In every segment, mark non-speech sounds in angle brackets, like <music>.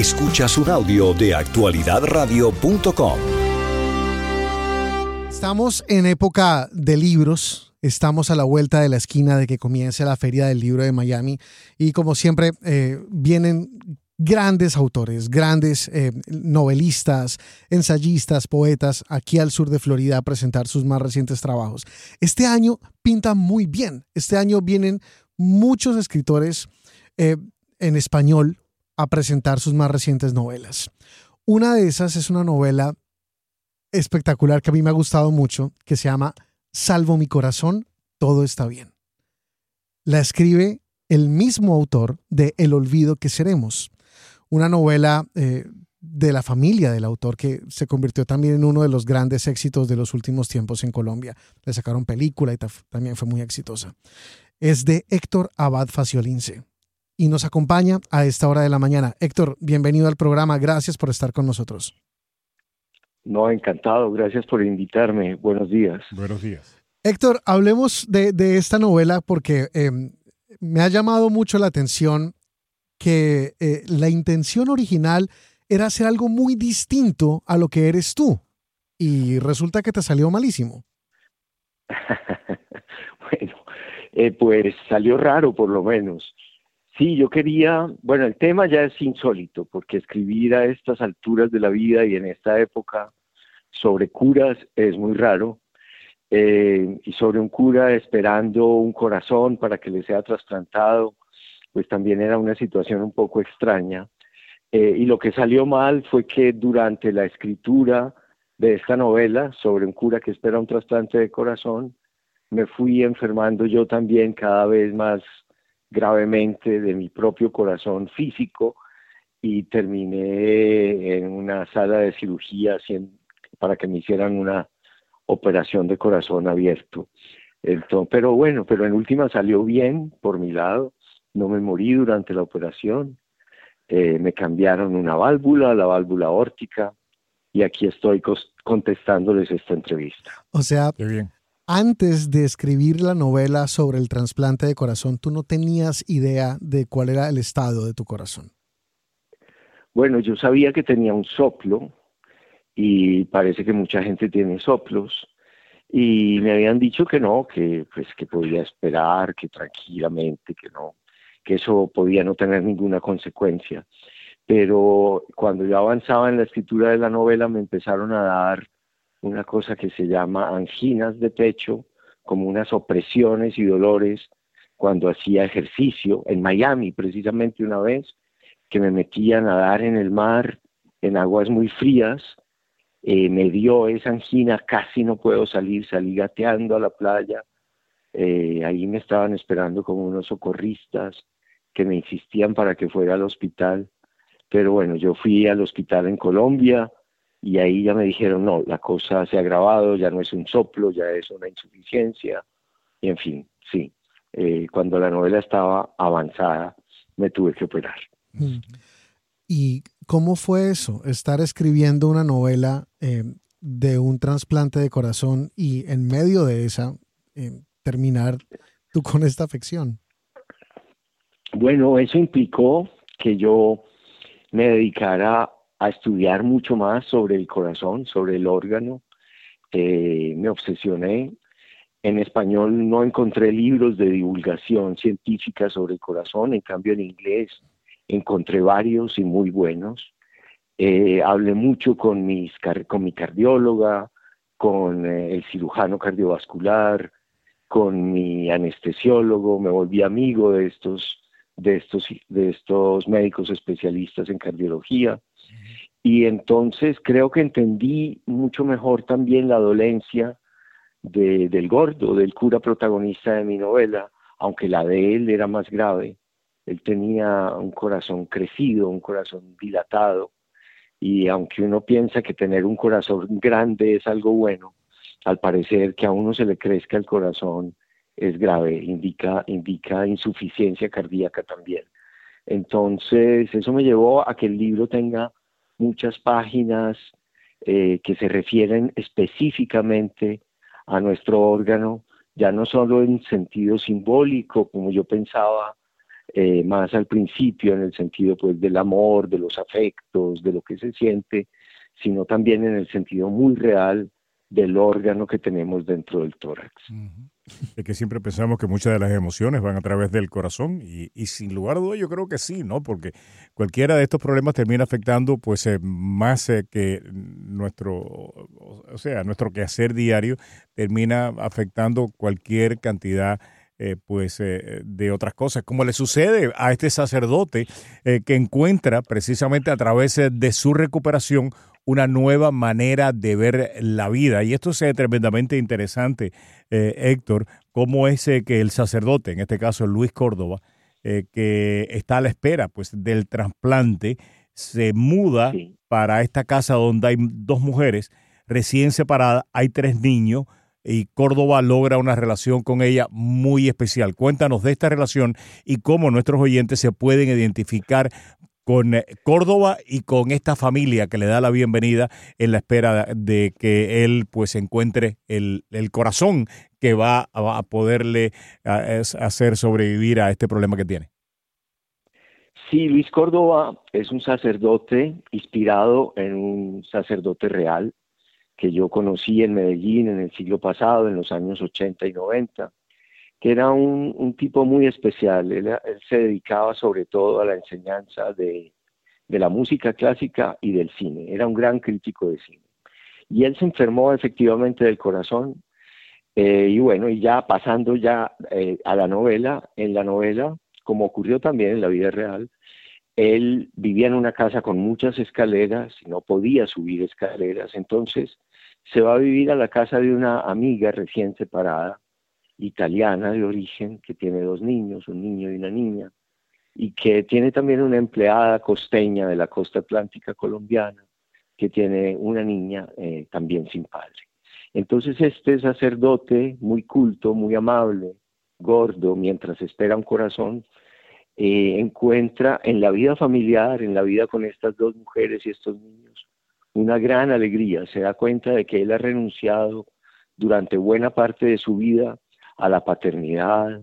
Escuchas un audio de actualidadradio.com. Estamos en época de libros. Estamos a la vuelta de la esquina de que comience la Feria del Libro de Miami y como siempre eh, vienen grandes autores, grandes eh, novelistas, ensayistas, poetas aquí al sur de Florida a presentar sus más recientes trabajos. Este año pinta muy bien. Este año vienen muchos escritores eh, en español a presentar sus más recientes novelas. Una de esas es una novela espectacular que a mí me ha gustado mucho, que se llama Salvo mi corazón, todo está bien. La escribe el mismo autor de El olvido que seremos una novela eh, de la familia del autor que se convirtió también en uno de los grandes éxitos de los últimos tiempos en Colombia. Le sacaron película y también fue muy exitosa. Es de Héctor Abad Faciolince y nos acompaña a esta hora de la mañana. Héctor, bienvenido al programa. Gracias por estar con nosotros. No, encantado. Gracias por invitarme. Buenos días. Buenos días. Héctor, hablemos de, esta novela porque em, me ha llamado mucho la atención que eh, la intención original era hacer algo muy distinto a lo que eres tú. Y resulta que te salió malísimo. <laughs> bueno, eh, pues salió raro por lo menos. Sí, yo quería, bueno, el tema ya es insólito, porque escribir a estas alturas de la vida y en esta época sobre curas es muy raro. Eh, y sobre un cura esperando un corazón para que le sea trasplantado pues también era una situación un poco extraña. Eh, y lo que salió mal fue que durante la escritura de esta novela sobre un cura que espera un trasplante de corazón, me fui enfermando yo también cada vez más gravemente de mi propio corazón físico y terminé en una sala de cirugía para que me hicieran una operación de corazón abierto. Entonces, pero bueno, pero en última salió bien por mi lado no me morí durante la operación, eh, me cambiaron una válvula, la válvula órtica, y aquí estoy contestándoles esta entrevista. O sea, antes de escribir la novela sobre el trasplante de corazón, tú no tenías idea de cuál era el estado de tu corazón. Bueno, yo sabía que tenía un soplo y parece que mucha gente tiene soplos y me habían dicho que no, que pues que podía esperar, que tranquilamente, que no, que eso podía no tener ninguna consecuencia. Pero cuando yo avanzaba en la escritura de la novela me empezaron a dar una cosa que se llama anginas de pecho, como unas opresiones y dolores cuando hacía ejercicio en Miami, precisamente una vez, que me metía a nadar en el mar en aguas muy frías, eh, me dio esa angina, casi no puedo salir, salí gateando a la playa, eh, ahí me estaban esperando como unos socorristas que me insistían para que fuera al hospital. Pero bueno, yo fui al hospital en Colombia y ahí ya me dijeron, no, la cosa se ha agravado, ya no es un soplo, ya es una insuficiencia. Y en fin, sí, eh, cuando la novela estaba avanzada, me tuve que operar. Mm. ¿Y cómo fue eso? Estar escribiendo una novela eh, de un trasplante de corazón y en medio de esa terminar tú con esta afección? Bueno, eso implicó que yo me dedicara a estudiar mucho más sobre el corazón, sobre el órgano. Eh, me obsesioné. En español no encontré libros de divulgación científica sobre el corazón, en cambio en inglés encontré varios y muy buenos. Eh, hablé mucho con, mis, con mi cardióloga, con eh, el cirujano cardiovascular, con mi anestesiólogo, me volví amigo de estos, de estos, de estos médicos especialistas en cardiología. Y entonces creo que entendí mucho mejor también la dolencia del gordo, del cura protagonista de mi novela, aunque la de él era más grave. Él tenía un corazón crecido, un corazón dilatado, y aunque uno piensa que tener un corazón grande es algo bueno, al parecer que a uno se le crezca el corazón es grave, indica, indica insuficiencia cardíaca también. Entonces, eso me llevó a que el libro tenga muchas páginas eh, que se refieren específicamente a nuestro órgano, ya no solo en sentido simbólico, como yo pensaba eh, más al principio en el sentido pues del amor, de los afectos, de lo que se siente, sino también en el sentido muy real del órgano que tenemos dentro del tórax. Es que siempre pensamos que muchas de las emociones van a través del corazón y, sin lugar a dudas yo creo que sí, ¿no? Porque cualquiera de estos problemas termina afectando pues eh, más eh, que nuestro, o sea, nuestro quehacer diario termina afectando cualquier cantidad eh, pues de otras cosas, como le sucede a este sacerdote que encuentra precisamente a través de su recuperación una nueva manera de ver la vida. Y esto es tremendamente interesante, eh, Héctor, cómo es eh, que el sacerdote, en este caso Luis Córdoba, eh, que está a la espera pues, del trasplante, se muda para esta casa donde hay dos mujeres recién separadas, hay tres niños y Córdoba logra una relación con ella muy especial. Cuéntanos de esta relación y cómo nuestros oyentes se pueden identificar con eh, Córdoba y con esta familia que le da la bienvenida en la espera de que él pues encuentre el, corazón que va a, poderle hacer sobrevivir a este problema que tiene. Sí, Luis Córdoba es un sacerdote inspirado en un sacerdote real que yo conocí en Medellín en el siglo pasado, en los años 80 y 90 que era un, tipo muy especial. Él, se dedicaba sobre todo a la enseñanza de, la música clásica y del cine. Era un gran crítico de cine. Y él se enfermó efectivamente del corazón. Eh, y bueno, y ya pasando ya eh, a la novela, en la novela, como ocurrió también en la vida real, él vivía en una casa con muchas escaleras y no podía subir escaleras. Entonces se va a vivir a la casa de una amiga recién separada italiana de origen que tiene dos niños, un niño y una niña, y que tiene también una empleada costeña de la costa atlántica colombiana que tiene una niña eh, también sin padre. Entonces este sacerdote, muy culto, muy amable, gordo, mientras espera un corazón, eh, encuentra en la vida familiar, en la vida con estas dos mujeres y estos niños, una gran alegría. Se da cuenta de que él ha renunciado durante buena parte de su vida a la paternidad,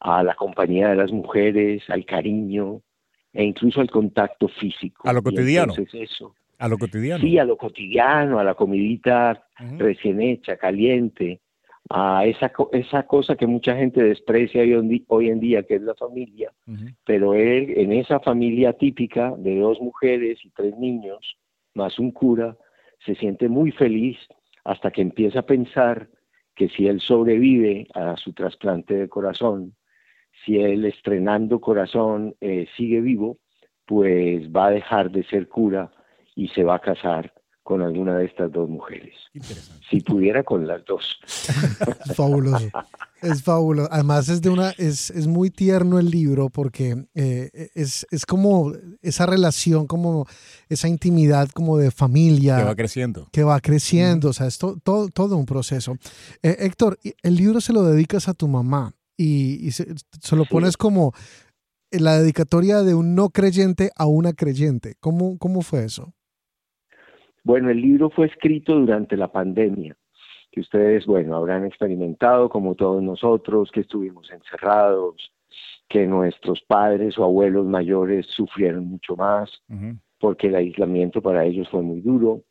a la compañía de las mujeres, al cariño e incluso al contacto físico. A lo cotidiano. eso. A lo cotidiano. Sí, a lo cotidiano, a la comidita recién hecha, caliente, a esa, esa cosa que mucha gente desprecia hoy, en día, que es la familia. Pero él, en esa familia típica de dos mujeres y tres niños, más un cura, se siente muy feliz hasta que empieza a pensar que si él sobrevive a su trasplante de corazón, si él estrenando corazón eh, sigue vivo, pues va a dejar de ser cura y se va a casar con alguna de estas dos mujeres. Si pudiera con las dos. es <laughs> fabuloso. Es fabuloso. Además es de una, es, es muy tierno el libro porque eh, es, es, como esa relación, como esa intimidad como de familia. Que va creciendo. Que va creciendo. O sea, es todo, todo un proceso. Eh, Héctor, el libro se lo dedicas a tu mamá y, se, lo pones como la dedicatoria de un no creyente a una creyente. ¿Cómo, cómo fue eso? Bueno, el libro fue escrito durante la pandemia, que ustedes, bueno, habrán experimentado como todos nosotros, que estuvimos encerrados, que nuestros padres o abuelos mayores sufrieron mucho más, porque el aislamiento para ellos fue muy duro.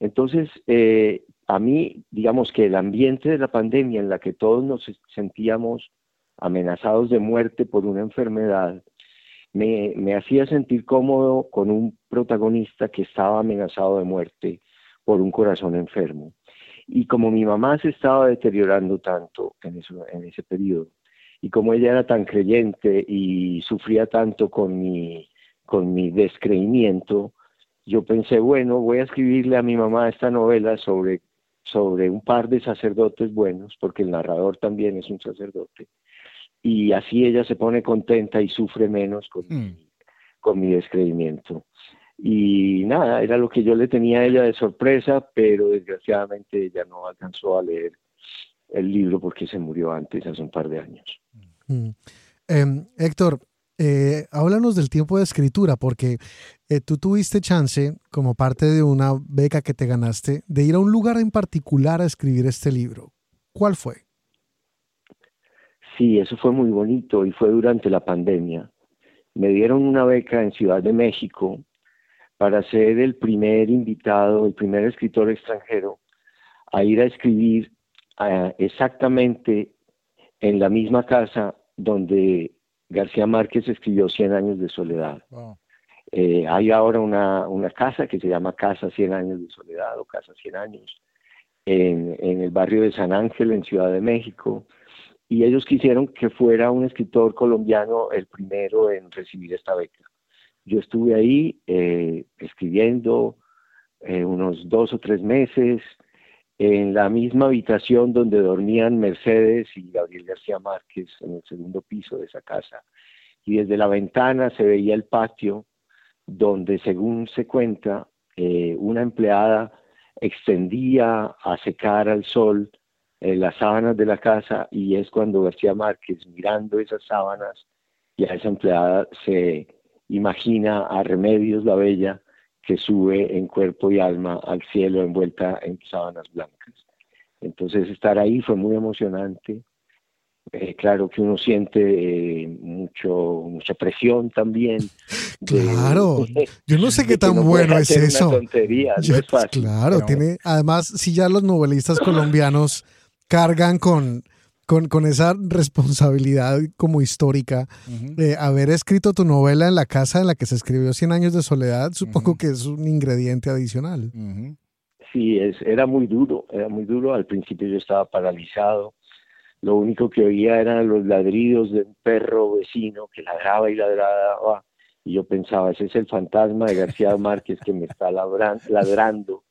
Entonces, eh, a mí, digamos que el ambiente de la pandemia en la que todos nos sentíamos amenazados de muerte por una enfermedad, me, hacía sentir cómodo con un protagonista que estaba amenazado de muerte por un corazón enfermo. Y como mi mamá se estaba deteriorando tanto en, eso, en ese periodo, y como ella era tan creyente y sufría tanto con mi, con mi descreimiento, yo pensé, bueno, voy a escribirle a mi mamá esta novela sobre, sobre un par de sacerdotes buenos, porque el narrador también es un sacerdote, y así ella se pone contenta y sufre menos con, mm. con mi descreimiento. Y nada, era lo que yo le tenía a ella de sorpresa, pero desgraciadamente ella no alcanzó a leer el libro porque se murió antes, hace un par de años. Mm. Em, Héctor, eh, háblanos del tiempo de escritura, porque eh, tú tuviste chance, como parte de una beca que te ganaste, de ir a un lugar en particular a escribir este libro. ¿Cuál fue? Sí, eso fue muy bonito y fue durante la pandemia. me dieron una beca en Ciudad de México para ser el primer invitado, el primer escritor extranjero a ir a escribir eh, exactamente en la misma casa donde García Márquez escribió Cien años de soledad. Eh, hay ahora una, una, casa que se llama Casa Cien años de soledad o Casa Cien años en, en el barrio de San Ángel, en Ciudad de México, y ellos quisieron que fuera un escritor colombiano el primero en recibir esta beca. Yo estuve ahí eh, escribiendo eh, unos dos o tres meses en la misma habitación donde dormían Mercedes y Gabriel García Márquez en el segundo piso de esa casa. Y desde la ventana se veía el patio donde, según se cuenta, eh, una empleada extendía a secar al sol eh, las sábanas de la casa y es cuando García Márquez, mirando esas sábanas y a esa empleada, se imagina a Remedios la Bella que sube en cuerpo y alma al cielo envuelta en sábanas blancas. Entonces estar ahí fue muy emocionante. Eh, claro que uno siente eh, mucho mucha presión también. <laughs> Claro, <laughs> yo no sé qué tan bueno es eso. Claro, tiene, además, si ya los novelistas colombianos cargan con, con, esa responsabilidad como histórica de haber escrito tu novela en la casa en la que se escribió Cien años de soledad, supongo que es un ingrediente adicional. Sí, es, era muy duro, era muy duro. Al principio yo estaba paralizado. Lo único que oía eran los ladridos de un perro vecino que ladraba y ladraba. Y yo pensaba, ese es el fantasma de García <laughs> Márquez que me está ladrando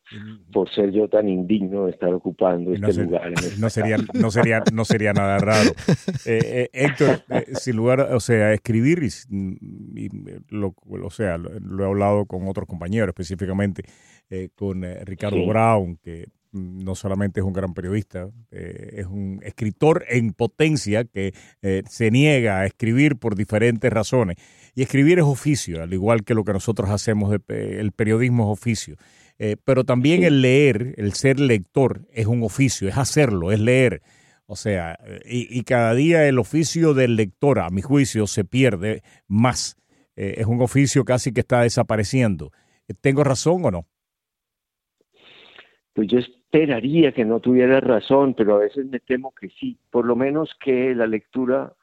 por ser yo tan indigno de estar ocupando este lugar. no sería, no sería, no sería nada raro. <laughs> Eh, eh, Héctor, eh, sin lugar, o sea, escribir y, lo, o sea, lo, he hablado con otros compañeros, específicamente con Ricardo Brown, que no solamente es un gran periodista, es un escritor en potencia que se niega a escribir por diferentes razones. Y escribir es oficio, al igual que lo que nosotros hacemos, el periodismo es oficio. Eh, pero también el leer, el ser lector, es un oficio, es hacerlo, es leer. O sea, y, cada día el oficio del lector, a mi juicio, se pierde más. Eh, es un oficio casi que está desapareciendo. Eh, ¿Tengo razón o no? Pues yo esperaría que no tuviera razón, pero a veces me temo que sí. Por lo menos que la lectura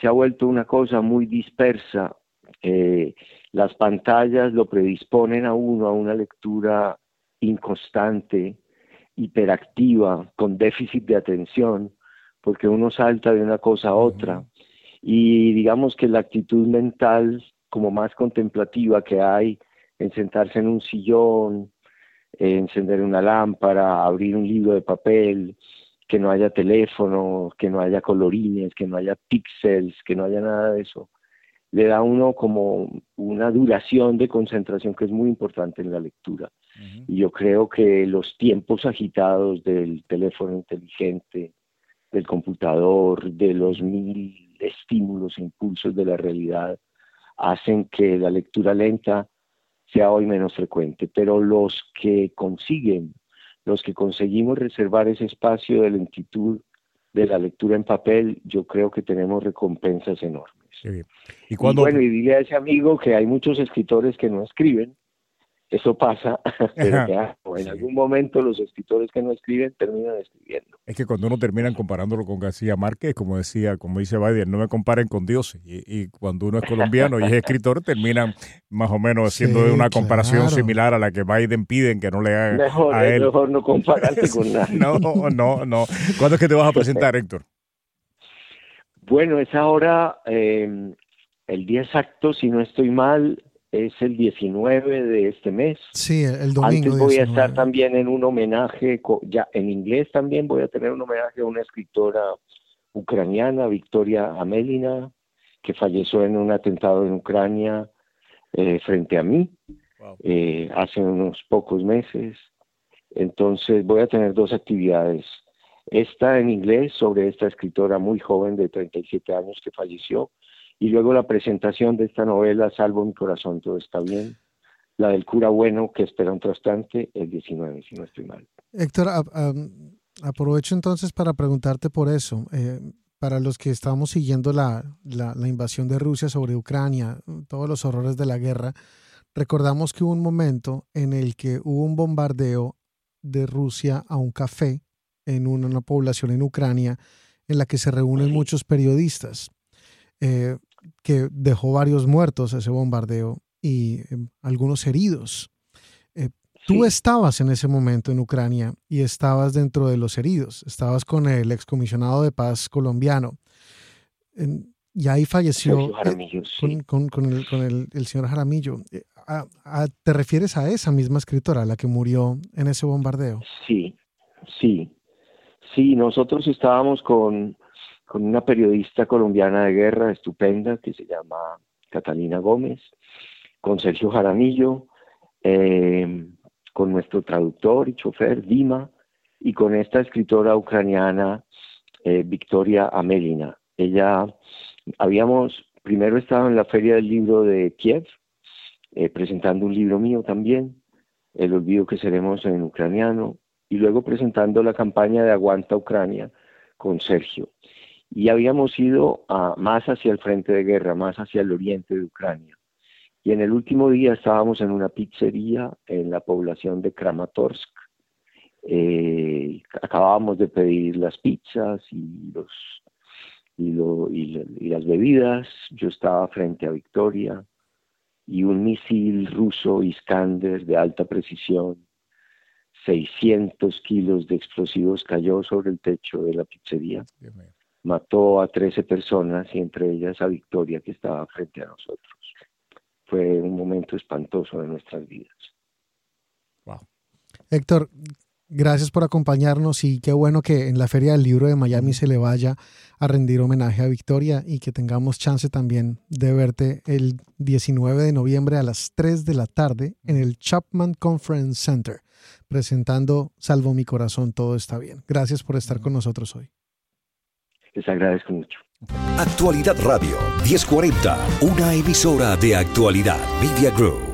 se ha vuelto una cosa muy dispersa. Eh, las pantallas lo predisponen a uno a una lectura inconstante, hiperactiva, con déficit de atención, porque uno salta de una cosa a otra. Y digamos que la actitud mental como más contemplativa que hay en sentarse en un sillón, encender una lámpara, abrir un libro de papel, que no haya teléfono, que no haya colorines, que no haya píxeles, que no haya nada de eso le da a uno como una duración de concentración que es muy importante en la lectura. Y yo creo que los tiempos agitados del teléfono inteligente, del computador, de los mil estímulos e impulsos de la realidad, hacen que la lectura lenta sea hoy menos frecuente. Pero los que consiguen, los que conseguimos reservar ese espacio de lentitud de la lectura en papel, yo creo que tenemos recompensas enormes. Y, cuando... bueno, y dile a ese amigo que hay muchos escritores que no escriben, eso pasa, <laughs> pero en algún momento los escritores que no escriben terminan escribiendo. Es que cuando uno termina comparándolo con García Márquez, como decía, como dice Biden, no me comparen con Dios. Y, cuando uno es colombiano y es escritor, terminan más o menos haciendo una comparación similar a la que Biden piden que no le hagan mejor, a él. Mejor no compararte <laughs> con nadie. no, no, no. ¿Cuándo es que te vas a presentar, Héctor? Bueno, es ahora eh, el día exacto, si no estoy mal, es el 19 de este mes. Sí, el domingo. Antes voy a estar también en un homenaje, ya en inglés también voy a tener un homenaje a una escritora ucraniana, Victoria Amelina, que falleció en un atentado en Ucrania eh, frente a mí eh, hace unos pocos meses. Entonces voy a tener dos actividades. Esta en inglés sobre esta escritora muy joven de 37 años que falleció y luego la presentación de esta novela, Salvo mi corazón, todo está bien, la del cura bueno que espera un trastante, el 19, si no estoy mal. Héctor, aprovecho entonces para preguntarte por eso. Eh, para los que estábamos siguiendo la, la, invasión de Rusia sobre Ucrania, todos los horrores de la guerra, recordamos que hubo un momento en el que hubo un bombardeo de Rusia a un café en una, población en Ucrania en la que se reúnen muchos periodistas, eh, que dejó varios muertos ese bombardeo y em, algunos heridos. Eh, tú estabas en ese momento en Ucrania y estabas dentro de los heridos, estabas con el excomisionado de paz colombiano. y ahí falleció eh, con, con, el, con el, señor Jaramillo. ¿Te refieres a esa misma escritora, la que murió en ese bombardeo? Sí, sí. Sí, nosotros estábamos con, una periodista colombiana de guerra estupenda que se llama Catalina Gómez, con Sergio Jaramillo, eh, con nuestro traductor y chofer Dima, y con esta escritora ucraniana eh, Victoria Amelina. Ella, habíamos primero estado en la Feria del Libro de Kiev, eh, presentando un libro mío también, El olvido que seremos en ucraniano, y luego presentando la campaña de Aguanta Ucrania con Sergio. Y habíamos ido más hacia el frente de guerra, más hacia el oriente de Ucrania. Y en el último día estábamos en una pizzería en la población de Kramatorsk. Eh, acabábamos de pedir las pizzas y, los, y, y las bebidas. Yo estaba frente a Victoria y un misil ruso Iskander de alta precisión 600 kilos de explosivos cayó sobre el techo de la pizzería. Mató a 13 personas y entre ellas a Victoria que estaba frente a nosotros. Fue un momento espantoso de nuestras vidas. Héctor, gracias por acompañarnos y qué bueno que en la Feria del Libro de Miami se le vaya a rendir homenaje a Victoria y que tengamos chance también de verte el 19 de noviembre a las 3 de la tarde en el Chapman Conference Center presentando Salvo mi corazón, todo está bien. Gracias por estar con nosotros hoy. Les agradezco mucho. Actualidad Radio 1040, una emisora de actualidad Media Group.